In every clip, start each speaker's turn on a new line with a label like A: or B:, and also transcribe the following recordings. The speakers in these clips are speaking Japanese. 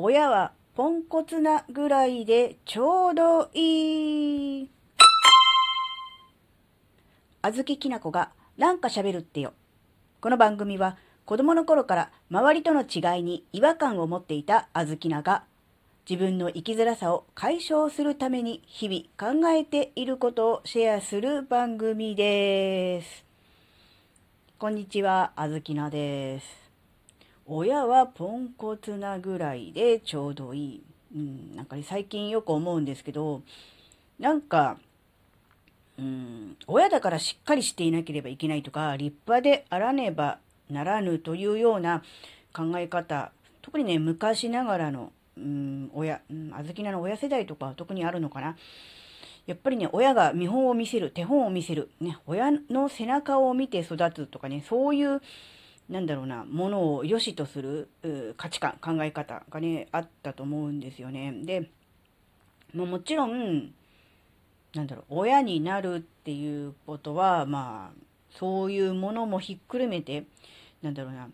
A: 親はポンコツなぐらいでちょうどいい。あずききなこがなんか喋るってよ。この番組は子供の頃から周りとの違いに違和感を持っていたあずきなが自分の生きづらさを解消するために日々考えていることをシェアする番組です。こんにちは、あずきなです。親はポンコツなぐらいでちょうどいい。うん、なんか、ね、最近よく思うんですけど、なんか、うん、親だからしっかりしていなければいけないとか、立派であらねばならぬというような考え方、特にね、昔ながらのうん、親、うん、あずきなの親世代とか特にあるのかな。やっぱりね、親が見本を見せる、手本を見せる、ね、親の背中を見て育つとかね、そういう、なんだろうな、ものを良しとする価値観、考え方がね、あったと思うんですよね。で、ももちろん、なんだろう、親になるっていうことは、まあ、そういうものもひっくるめて、なんだろうな、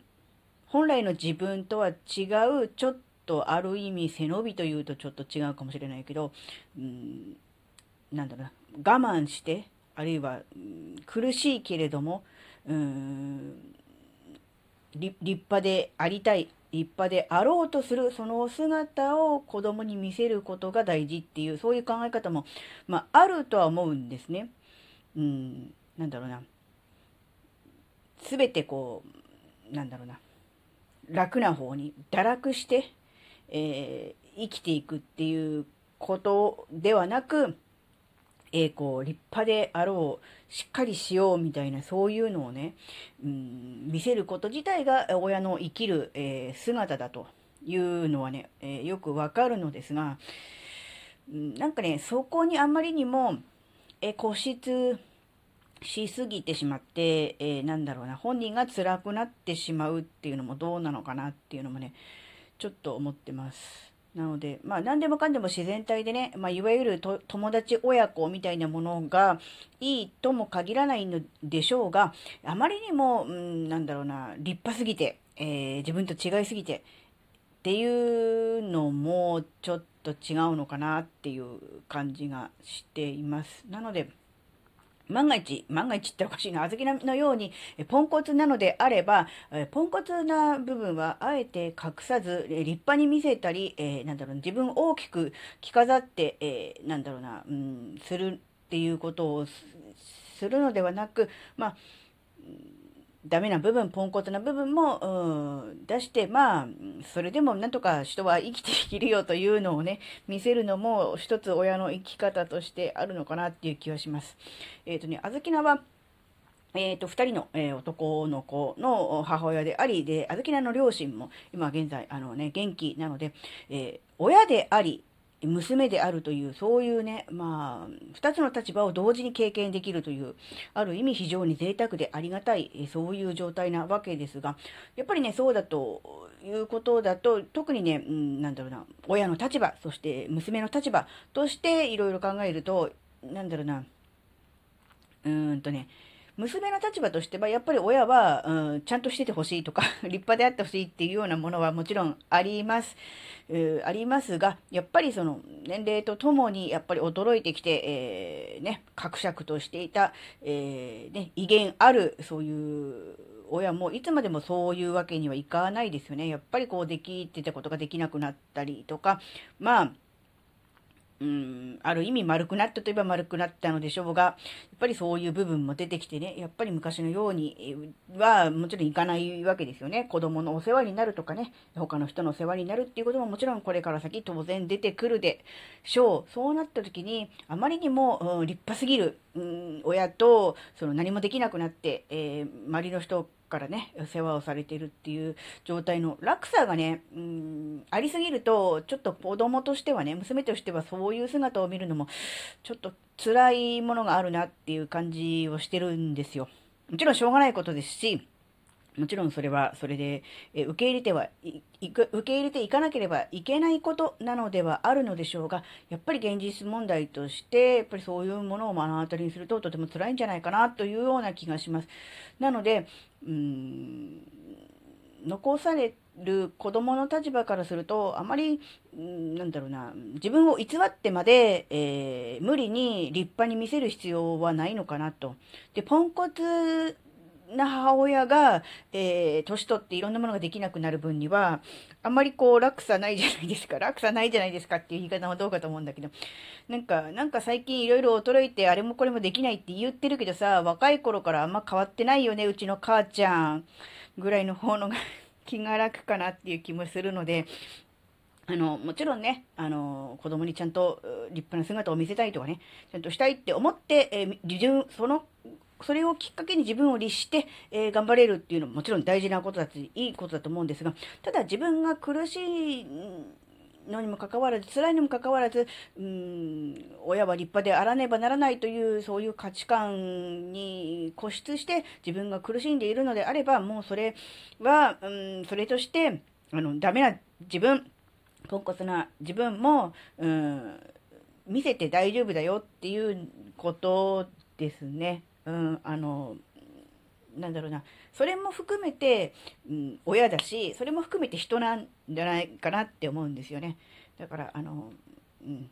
A: 本来の自分とは違う、ちょっとある意味背伸びというとちょっと違うかもしれないけど、うん、なんだろうな、我慢して、あるいは、うん、苦しいけれども、うん、立派でありたい、立派であろうとする、その姿を子供に見せることが大事っていう、そういう考え方も、まあ、あるとは思うんですね。うん、なんだろうな。すべてこう、なんだろうな。楽な方に、堕落して、えー、生きていくっていうことではなく、えー、こう、立派であろう、しっかりしようみたいな、そういうのをね、うん、見せること自体が親の生きる、えー、姿だというのはね、えー、よくわかるのですが、うん、なんかね、そこにあまりにも、え固執しすぎてしまって、えなんだろうな、本人が辛くなってしまうっていうのもどうなのかなっていうのもね、ちょっと思ってます。なので、まあ何でもかんでも自然体でね、まあいわゆる友達親子みたいなものがいいとも限らないのでしょうが、あまりにも、うん、なんだろうな、立派すぎて、えー、自分と違いすぎてっていうのもちょっと違うのかなっていう感じがしています。なので、万が一、万が一っておかしいな、小豆のようにポンコツなのであれば、ポンコツな部分はあえて隠さず、立派に見せたり、えー、なんだろう、自分を大きく着飾って、えー、なんだろうな、うん、するっていうことをするのではなく、まあ、ダメな部分、ポンコツな部分も、出して、まあ、それでもなんとか人は生きていけるよというのをね、見せるのも一つ親の生き方としてあるのかなっていう気はします。えっ、ー、とね、あずきなは、えっ、ー、と、二人の、えー、男の子の母親であり、で、あずきなの両親も今現在、あのね、元気なので、え親であり、娘であるという、そういうね、まあ、二つの立場を同時に経験できるという、ある意味非常に贅沢でありがたい、そういう状態なわけですが、やっぱりね、そうだということだと、特にね、うん、なんだろうな、親の立場、そして娘の立場としていろいろ考えると、なんだろうな、うーんとね、娘の立場としては、やっぱり親は、うん、ちゃんとしててほしいとか、立派であってほしいっていうようなものはもちろんあります。えー、ありますが、やっぱりその年齢とともにやっぱり驚いてきて、えー、ね、格尺としていた、えー、ね、威厳ある、そういう親もいつまでもそういうわけにはいかないですよね。やっぱりこうできてたことができなくなったりとか、まあ、うん、ある意味丸くなったといえば丸くなったのでしょうが、やっぱりそういう部分も出てきてね、やっぱり昔のようにはもちろんいかないわけですよね。子供のお世話になるとかね、他の人のお世話になるっていうことももちろんこれから先当然出てくるでしょう。そうなった時に、あまりにも、うん、立派すぎる、うん、親と、その何もできなくなって、えー、周りの人からね、世話をされてるっていう状態の落差がね、うん、ありすぎると、ちょっと子供としてはね、娘としてはそういう姿を見るのも、ちょっと辛いものがあるなっていう感じをしてるんですよ。もちろんしょうがないことですし、もちろんそれはそれで、え受け入れてはい、受け入れていかなければいけないことなのではあるのでしょうが、やっぱり現実問題として、やっぱりそういうものを目の当たりにするととても辛いんじゃないかなというような気がします。なので、うーん、残される子供の立場からすると、あまり、なんだろうな、自分を偽ってまで、えー、無理に立派に見せる必要はないのかなと。で、ポンコツな母親が、えー、年取っていろんなものができなくなる分には、あんまりこう、落差ないじゃないですか。落差ないじゃないですかっていう言い方はどうかと思うんだけど。なんか、なんか最近いろいろ衰えて、あれもこれもできないって言ってるけどさ、若い頃からあんま変わってないよね、うちの母ちゃん。ぐらいの方のが 気が楽かなっていう気もするので、あの、もちろんね、あの、子供にちゃんと立派な姿を見せたいとかね、ちゃんとしたいって思って、えー、自分、そのそれをきっかけに自分を律して、えー、頑張れるっていうのももちろん大事なことだし、いいことだと思うんですが、ただ自分が苦しいのにもかかわらず、辛いにもかかわらず、うん、親は立派であらねばならないという、そういう価値観に固執して自分が苦しんでいるのであれば、もうそれは、うん、それとして、あの、ダメな自分、ポンコツな自分も、うん、見せて大丈夫だよっていうことですね。うん、あの、なんだろうな、それも含めて、うん、親だし、それも含めて人なんじゃないかなって思うんですよね。だから、あの、うん、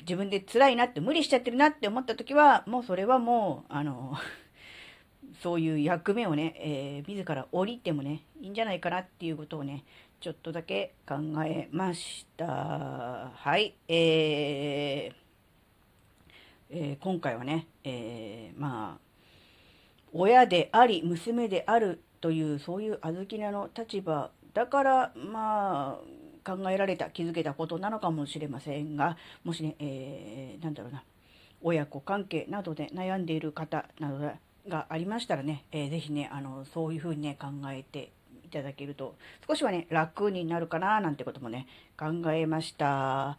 A: 自分で辛いなって無理しちゃってるなって思った時は、もうそれはもう、あの、そういう役目をね、えー、自ら降りてもね、いいんじゃないかなっていうことをね、ちょっとだけ考えました。はい。えーえー、今回はね、えー、まあ、親であり、娘であるという、そういう小豆菜の立場だから、まあ、考えられた、気づけたことなのかもしれませんが、もしね、えー、なんだろうな、親子関係などで悩んでいる方などがありましたらね、えー、ぜひね、あの、そういうふうにね、考えていただけると、少しはね、楽になるかな、なんてこともね、考えました。